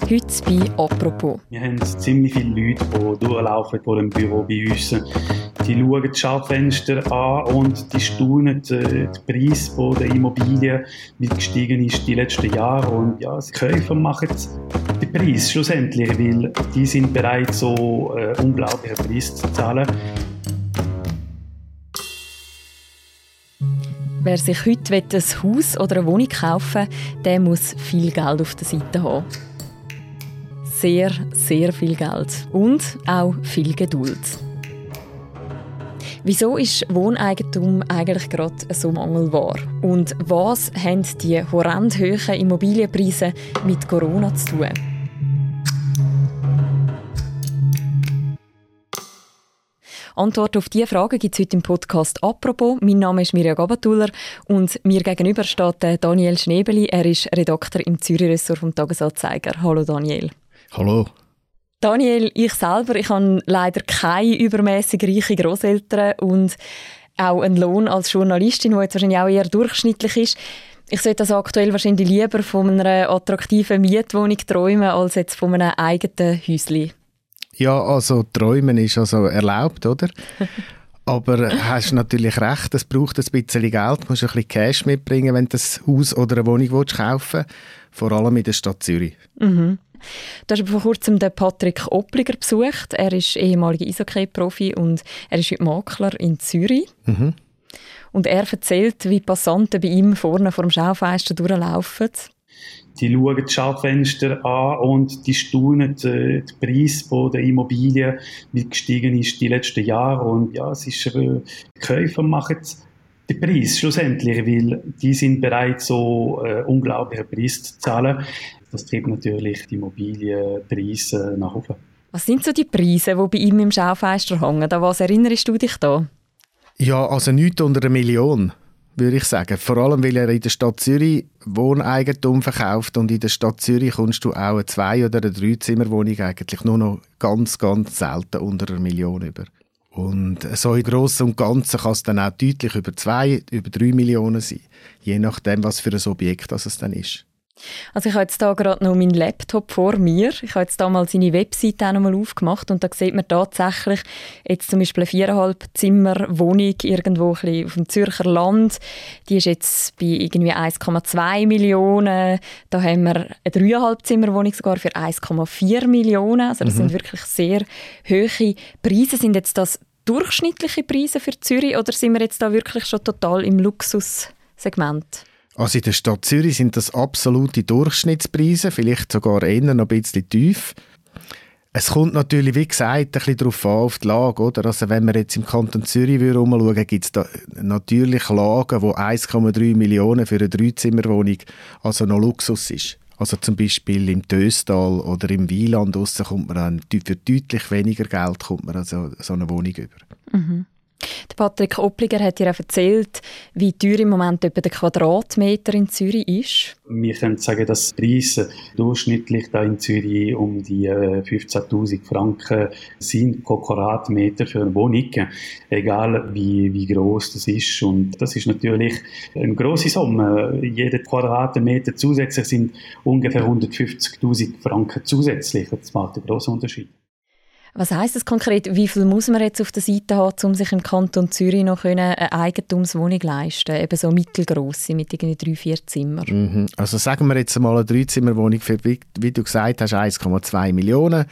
Heute bei «Apropos». Wir haben ziemlich viele Leute, die durchlaufen vor dem Büro bei uns. Die schauen die Schaufenster an und die staunen den Preis der Immobilien, wie gestiegen ist die letzten Jahre. Und ja, die Käufer machen den Preis schlussendlich, weil die sind bereit, so äh, unglaublichen Preis zu zahlen. Wer sich heute ein Haus oder eine Wohnung kaufen will, der muss viel Geld auf der Seite haben sehr, sehr viel Geld und auch viel Geduld. Wieso ist Wohneigentum eigentlich gerade so mangelbar? Und was haben die horrend hohen Immobilienpreise mit Corona zu tun? Antwort auf diese Frage gibt es heute im Podcast «Apropos». Mein Name ist Mirja Gabatuller und mir gegenüber steht Daniel Schnebeli. Er ist Redakteur im Zürich-Ressort vom Tagesanzeiger. Hallo Daniel. Hallo. Daniel, ich selber, ich habe leider keine übermäßig reiche Großeltern und auch einen Lohn als Journalistin, der jetzt wahrscheinlich auch eher durchschnittlich ist. Ich sollte also aktuell wahrscheinlich lieber von einer attraktiven Mietwohnung träumen, als jetzt von einem eigenen Häuschen. Ja, also träumen ist also erlaubt, oder? Aber hast natürlich recht, es braucht ein bisschen Geld, du musst ein bisschen Cash mitbringen, wenn du ein Haus oder eine Wohnung kaufen willst, vor allem in der Stadt Zürich. Mhm. Du hast vor kurzem den Patrick Oppliger besucht. Er ist ehemaliger Eishockey-Profi und er ist heute Makler in Zürich. Mhm. Und er erzählt, wie Passanten bei ihm vorne vor dem Schaufenster durchlaufen. Die schauen die Schaufenster an und die staunen den Preis der Immobilien, wie gestiegen ist die letzten Jahre. Und ja, es ist, äh, die Käufer machen den Preis schlussendlich, weil die sind bereit, so äh, unglaublichen Preis zu zahlen. Das treibt natürlich die Immobilienpreise nach oben. Was sind so die Preise, die bei ihm im Schaufenster hängen? An was erinnerst du dich da? Ja, also nichts unter einer Million, würde ich sagen. Vor allem, weil er in der Stadt Zürich Wohneigentum verkauft und in der Stadt Zürich kommst du auch eine Zwei- oder eine Dreizimmerwohnung eigentlich nur noch ganz, ganz selten unter einer Million über. Und so im Großen und Ganzen kann es dann auch deutlich über zwei, über drei Millionen sein. Je nachdem, was für ein Objekt das es dann ist. Also ich habe jetzt da gerade noch meinen Laptop vor mir. Ich habe jetzt da mal seine Webseite auch noch mal aufgemacht und da sieht man tatsächlich jetzt zum Beispiel eine viereinhalb Zimmer Wohnung irgendwo auf dem Zürcher Land. Die ist jetzt bei irgendwie 1,2 Millionen. Da haben wir eine dreieinhalb Zimmer Wohnung sogar für 1,4 Millionen. Also das mhm. sind wirklich sehr hohe Preise. Sind jetzt das durchschnittliche Preise für Zürich oder sind wir jetzt da wirklich schon total im Luxussegment? Also in der Stadt Zürich sind das absolute Durchschnittspreise, vielleicht sogar eher noch ein bisschen tief. Es kommt natürlich, wie gesagt, ein bisschen darauf an, auf die Lage. Oder? Also wenn wir jetzt im Kanton Zürich herumschauen, gibt es natürlich Lagen, wo 1,3 Millionen für eine Dreizimmerwohnung also noch Luxus ist. Also zum Beispiel im Töstal oder im Wieland kommt man dann für deutlich weniger Geld kommt man also so eine Wohnung über. Mhm. Der Patrick Oppliger hat dir auch erzählt, wie teuer im Moment etwa der Quadratmeter in Zürich ist. Wir können sagen, dass die Preise durchschnittlich da in Zürich um die 15.000 äh, Franken sind pro Quadratmeter für eine Wohnung, egal wie, wie groß das ist. Und das ist natürlich eine große Summe. Jeder Quadratmeter zusätzlich sind ungefähr 150.000 Franken zusätzlich. Das macht einen großen Unterschied. Was heißt das konkret? Wie viel muss man jetzt auf der Seite haben, um sich im Kanton Zürich noch eine Eigentumswohnung leisten Eben so mittelgroße mit irgendwie drei, vier Zimmern. Mhm. Also sagen wir jetzt mal eine Dreizimmerwohnung für, wie du gesagt hast, 1,2 Millionen.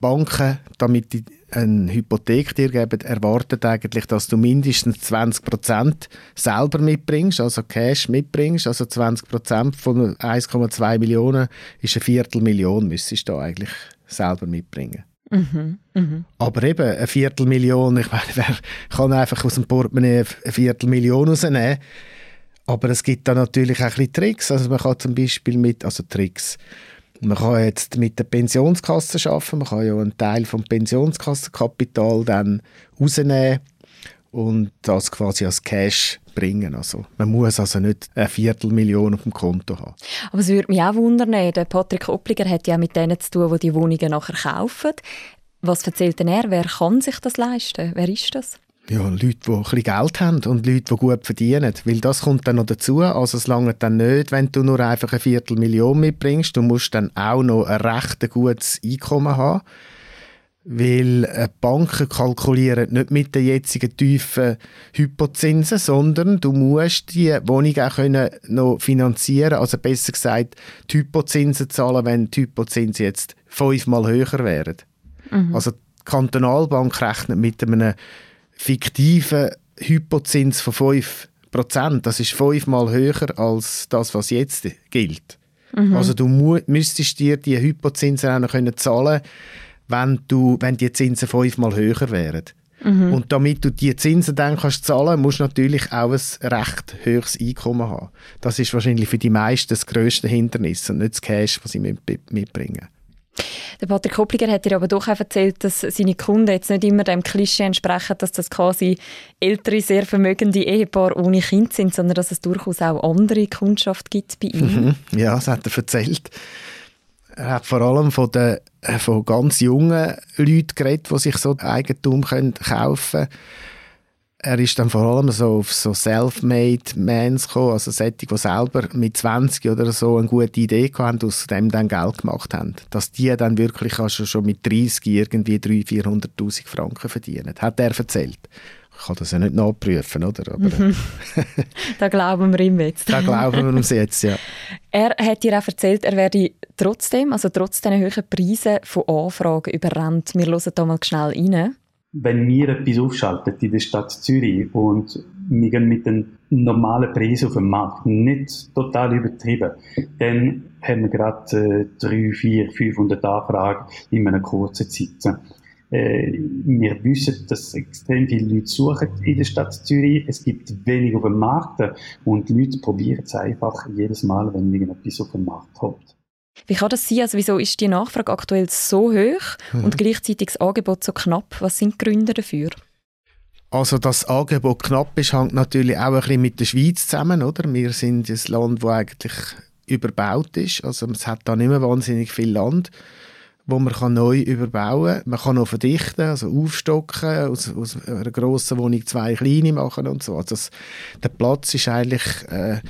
Banken, damit die eine Hypothek dir geben, erwartet eigentlich, dass du mindestens 20% selber mitbringst, also Cash mitbringst. Also 20% von 1,2 Millionen ist eine Viertelmillion, müsstest du eigentlich selber mitbringen. Mhm, mh. Aber eben, eine Viertelmillion, ich meine, wer kann einfach aus dem Portemonnaie eine Viertelmillion rausnehmen? Aber es gibt da natürlich auch ein bisschen Tricks. Also man kann zum Beispiel mit, also Tricks, man kann jetzt mit der Pensionskasse arbeiten, man kann ja einen Teil vom Pensionskassenkapital dann rausnehmen und das quasi als Cash bringen. Also man muss also nicht eine Viertelmillion auf dem Konto haben. Aber es würde mich auch wundern, der Patrick Oppliger hat ja mit denen zu tun, die die Wohnungen nachher kaufen. Was erzählt denn er? Wer kann sich das leisten? Wer ist das? ja, Leute, die ein bisschen Geld haben und Leute, die gut verdienen. Weil das kommt dann noch dazu. Also es lange dann nicht, wenn du nur einfach eine Viertelmillion mitbringst. Du musst dann auch noch ein recht gutes Einkommen haben. Weil äh, Banken kalkulieren nicht mit den jetzigen tiefen Hypozinsen, sondern du musst die Wohnung auch können noch finanzieren Also besser gesagt, die Hypozinsen zahlen, wenn die Hypozinsen jetzt fünfmal höher wären. Mhm. Also die Kantonalbank rechnet mit einem fiktiven Hypozins von 5%. Das ist fünfmal höher als das, was jetzt gilt. Mhm. Also du müsstest dir die Hypozinsen auch noch können zahlen wenn, du, wenn die Zinsen fünfmal höher wären. Mhm. Und damit du die Zinsen dann kannst zahlen, musst du natürlich auch ein recht höheres Einkommen haben. Das ist wahrscheinlich für die meisten das grösste Hindernis und nicht das Cash, was sie mitbringen. Der Patrick Koppliger hat dir aber doch auch erzählt, dass seine Kunden jetzt nicht immer dem Klischee entsprechen, dass das quasi ältere, sehr vermögende Ehepaare ohne Kind sind, sondern dass es durchaus auch andere Kundschaft gibt bei ihm. Mhm. Ja, das hat er erzählt. Er hat vor allem von, den, äh, von ganz jungen Leuten geredet, die sich so Eigentum können kaufen können er ist dann vor allem so auf so self-made Mans gekommen, also solche, die selber mit 20 oder so eine gute Idee hatten und aus dem dann Geld gemacht haben. Dass die dann wirklich also schon mit 30 irgendwie 300'000, 400'000 Franken verdienen. Hat er erzählt. Ich kann das ja nicht nachprüfen, oder? Aber, mhm. da glauben wir ihm jetzt. da glauben wir uns jetzt, ja. Er hat dir auch erzählt, er werde trotzdem, also trotz diesen hohen Preisen von Anfragen überrannt. Wir hören da mal schnell rein wenn wir etwas aufschalten in der Stadt Zürich und wir gehen mit den normalen Preisen auf dem Markt nicht total übertrieben, dann haben wir gerade äh, 3, 4, 500 Anfragen in einer kurzen Zeit. Äh, wir wissen, dass extrem viele Leute suchen in der Stadt Zürich. Es gibt wenig auf dem Markt und die Leute probieren es einfach jedes Mal, wenn irgendetwas auf dem Markt kommt. Wie kann das sein? Also wieso ist die Nachfrage aktuell so hoch mhm. und gleichzeitig das Angebot so knapp? Was sind die Gründe dafür? Also das Angebot knapp ist, hängt natürlich auch ein bisschen mit der Schweiz zusammen, oder? Wir sind ein Land, das eigentlich überbaut ist. Also es hat da nicht mehr wahnsinnig viel Land, wo man kann neu überbauen kann. Man kann auch verdichten, also aufstocken, aus, aus einer grossen Wohnung zwei kleine machen und so. Also das, der Platz ist eigentlich... Äh,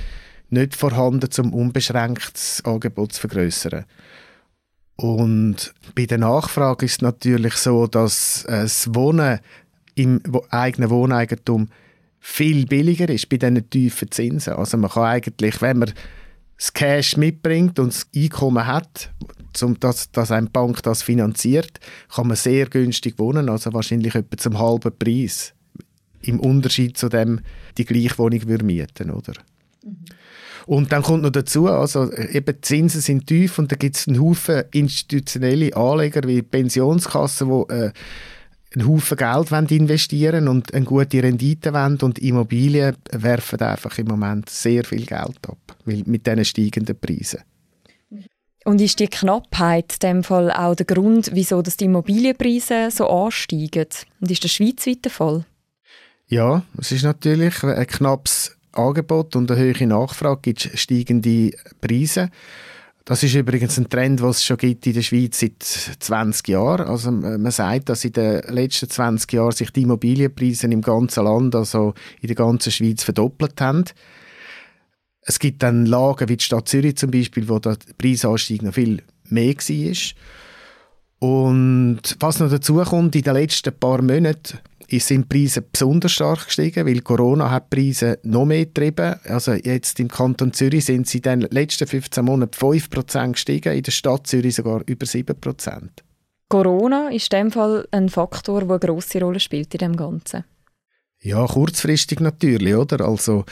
nicht vorhanden, um unbeschränktes Angebot zu vergrößern. Und bei der Nachfrage ist es natürlich so, dass das Wohnen im eigenen Wohneigentum viel billiger ist bei diesen tiefen Zinsen. Also man kann eigentlich, wenn man das Cash mitbringt und das Einkommen hat, um dass, dass eine Bank das finanziert, kann man sehr günstig wohnen, also wahrscheinlich etwa zum halben Preis. Im Unterschied zu dem, die gleiche Wohnung mieten, oder? Mhm. Und dann kommt noch dazu, also eben die Zinsen sind tief und da gibt es einen Haufen institutionelle Anleger wie Pensionskassen, die äh, einen Haufen Geld wollen investieren und eine gute Rendite wollen und Immobilien werfen einfach im Moment sehr viel Geld ab, weil mit diesen steigenden Preisen. Und ist die Knappheit in dem Fall auch der Grund, wieso dass die Immobilienpreise so ansteigen? Und ist das schweizweit der Fall? Ja, es ist natürlich ein knappes Angebot und eine hohe Nachfrage gibt es steigende Preise. Das ist übrigens ein Trend, den es schon gibt in der Schweiz seit 20 Jahren. Also man sagt, dass in den letzten 20 Jahren sich die Immobilienpreise im ganzen Land, also in der ganzen Schweiz, verdoppelt haben. Es gibt dann Lagen wie die Stadt Zürich zum Beispiel, wo der Preisanstieg noch viel mehr war. Und was noch dazu kommt, in den letzten paar Monaten sind die Preise besonders stark gestiegen, weil Corona hat die Preise noch mehr getrieben. Also jetzt im Kanton Zürich sind sie in den letzten 15 Monaten 5% gestiegen, in der Stadt Zürich sogar über 7%. Corona ist in dem Fall ein Faktor, der eine grosse Rolle spielt in dem Ganzen. Ja, kurzfristig natürlich, oder? Also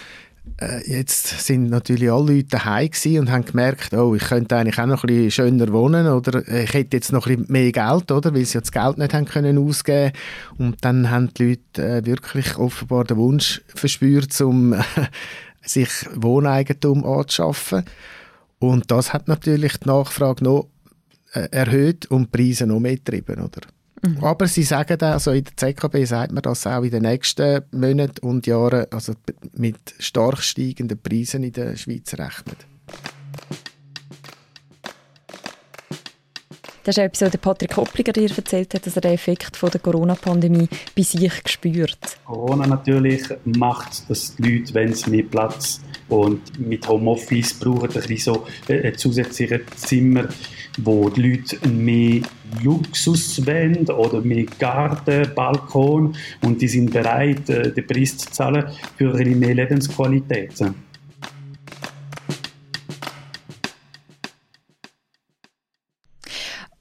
jetzt sind natürlich alle Leute daheim und haben gemerkt, oh, ich könnte eigentlich auch noch ein bisschen schöner wohnen oder ich hätte jetzt noch ein bisschen mehr Geld, oder, weil sie das Geld nicht haben können ausgeben. Und dann haben die Leute äh, wirklich offenbar den Wunsch verspürt, um sich Wohneigentum anzuschaffen. Und das hat natürlich die Nachfrage noch äh, erhöht und die Preise noch mehr getrieben, oder? Mhm. Aber sie sagen da, also in der ZKB sagt man das auch in den nächsten Monaten und Jahren, also mit stark steigenden Preisen in der Schweiz rechnet. Das ist auch etwas, was Patrick Hoppliger dir erzählt hat, dass er den Effekt von der Corona-Pandemie bei sich spürt. Corona natürlich macht, dass die Leute, wenn sie mehr Platz und mit Homeoffice brauchen, ein bisschen so ein zusätzliches Zimmer, wo die Leute mehr Luxus wollen oder mehr Garten, Balkon und die sind bereit, äh, den Preis zu zahlen für ein mehr Lebensqualität.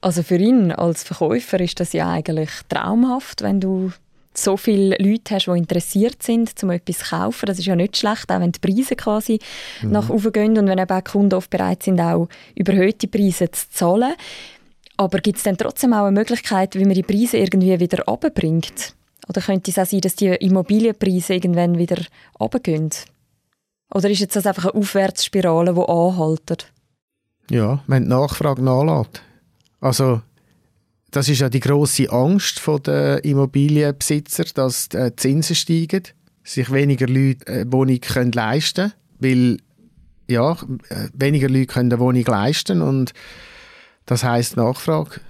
Also für ihn als Verkäufer ist das ja eigentlich traumhaft, wenn du so viele Leute hast, die interessiert sind, um etwas zu kaufen. Das ist ja nicht schlecht, auch wenn die Preise quasi mhm. nach oben gehen und wenn eben auch Kunden oft bereit sind, auch überhöhte Preise zu zahlen. Aber gibt es dann trotzdem auch eine Möglichkeit, wie man die Preise irgendwie wieder runterbringt? Oder könnte es auch sein, dass die Immobilienpreise irgendwann wieder runtergehen? Oder ist jetzt das einfach eine Aufwärtsspirale, die anhaltet? Ja, wenn die Nachfrage nachlässt. Also das ist ja die große Angst der Immobilienbesitzer, dass die Zinsen steigen, sich weniger Leute eine Wohnung können leisten können, weil ja, weniger Leute können eine Wohnung leisten und das heißt Nachfrage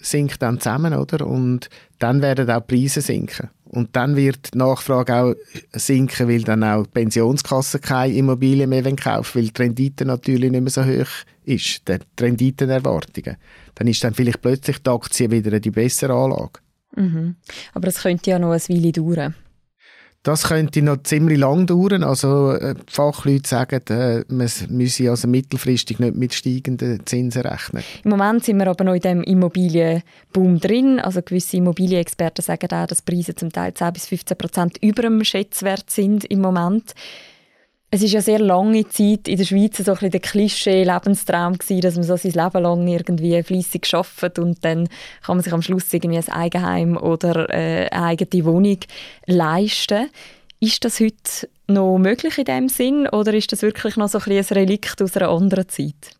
sinkt dann zusammen, oder? Und dann werden auch die Preise sinken. Und dann wird die Nachfrage auch sinken, weil dann auch die Pensionskassen keine Immobilien mehr kaufen weil die Rendite natürlich nicht mehr so hoch ist, die Renditenerwartungen. Dann ist dann vielleicht plötzlich die Aktie wieder die bessere Anlage. Mhm. Aber es könnte ja noch eine Weile dauern. Das könnte noch ziemlich lang dauern. Also äh, Fachleute sagen, äh, man müsse also mittelfristig nicht mit steigenden Zinsen rechnen. Im Moment sind wir aber noch in dem Immobilienboom drin. Also gewisse Immobilienexperten sagen auch, dass Preise zum Teil 10 bis 15 Prozent über dem Schätzwert sind im Moment. Es ist ja sehr lange Zeit in der Schweiz so ein bisschen der Klischee-Lebenstraum gewesen, dass man so sein Leben lang irgendwie fleissig arbeitet und dann kann man sich am Schluss irgendwie ein Eigenheim oder äh, eine eigene Wohnung leisten. Ist das heute noch möglich in dem Sinn oder ist das wirklich noch so ein, ein Relikt aus einer anderen Zeit?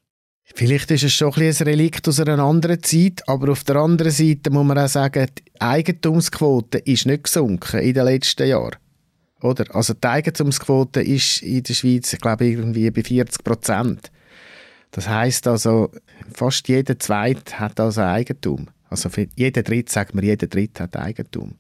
Vielleicht ist es schon ein, ein Relikt aus einer anderen Zeit, aber auf der anderen Seite muss man auch sagen, die Eigentumsquote ist nicht gesunken in den letzten Jahren. Oder? Also die Eigentumsquote ist in der Schweiz, ich glaube, irgendwie bei 40 Prozent. Das heißt also, fast jeder Zweite hat also Eigentum. Also jeder Dritte, sagt man, jeder Dritte hat Eigentum.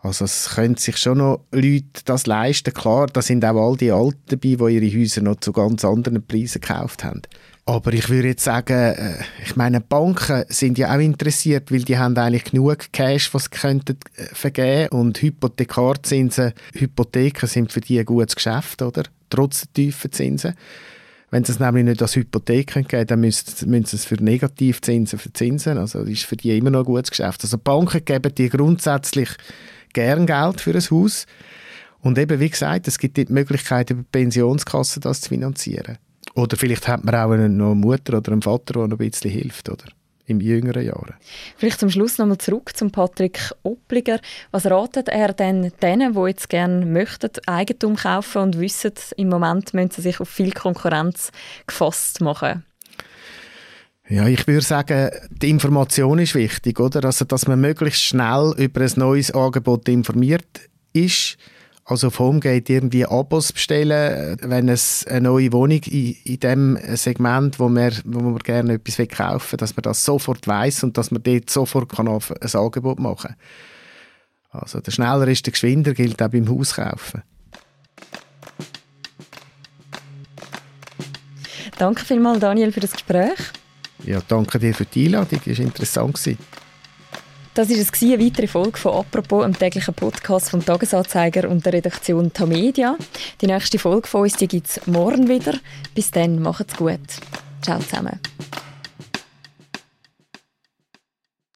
Also es können sich schon noch Leute das leisten. Klar, da sind auch all die Alten dabei, die ihre Häuser noch zu ganz anderen Preisen gekauft haben. Aber ich würde jetzt sagen, äh, ich meine, Banken sind ja auch interessiert, weil die haben eigentlich genug Cash, was sie könnten äh, vergeben und Hypothekarzinsen, Hypotheken sind für die ein gutes Geschäft, oder? Trotz der tiefen Zinsen. Wenn sie es nämlich nicht als Hypothek geben dann müssen, müssen sie es für Negativzinsen verzinsen. Also das ist für die immer noch ein gutes Geschäft. Also Banken geben dir grundsätzlich gern Geld für ein Haus. Und eben, wie gesagt, es gibt die Möglichkeit, über die Pensionskasse das zu finanzieren. Oder vielleicht hat man auch noch eine Mutter oder einen Vater, der noch ein bisschen hilft, oder? Im jüngeren Jahren. Vielleicht zum Schluss nochmal zurück zum Patrick Oppliger. Was ratet er denn denen, die jetzt gerne möchten, Eigentum kaufen und wissen, im Moment müssen sie sich auf viel Konkurrenz gefasst machen? Ja, ich würde sagen, die Information ist wichtig, oder? Also, dass man möglichst schnell über ein neues Angebot informiert ist also auf Homegate irgendwie Abos bestellen, wenn es eine neue Wohnung in, in dem Segment, wo man, wo man gerne etwas kaufen will, dass man das sofort weiß und dass man dort sofort kann ein Angebot machen kann. Also der schneller ist der geschwinder, gilt auch beim Hauskaufen. Danke vielmals, Daniel, für das Gespräch. Ja, danke dir für die Einladung, es war interessant. Das war eine weitere Folge von «Apropos», einem täglichen Podcast vom «Tagesanzeiger» und der Redaktion Tamedia. Die nächste Folge von uns gibt es morgen wieder. Bis dann, macht's gut. Ciao zusammen.